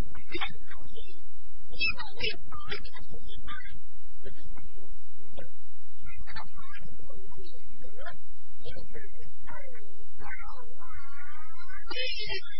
你好，精灵，你怎么会发这个短信啊？我是小明，小明的妈妈，我是爱你的妈妈。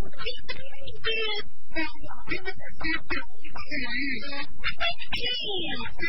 Thank you.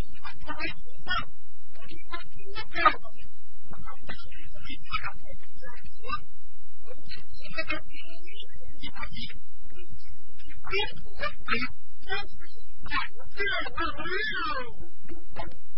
Thank you.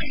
I'm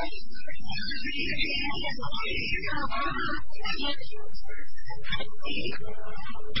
Thank you.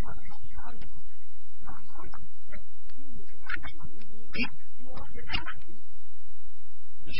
Yeah.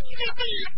嘿。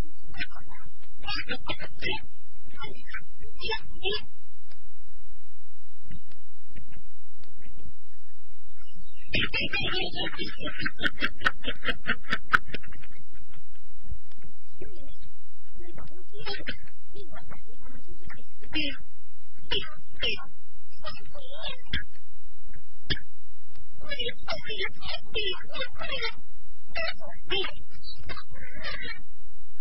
nói được có đặc biệt không cần được làm biết Thank you.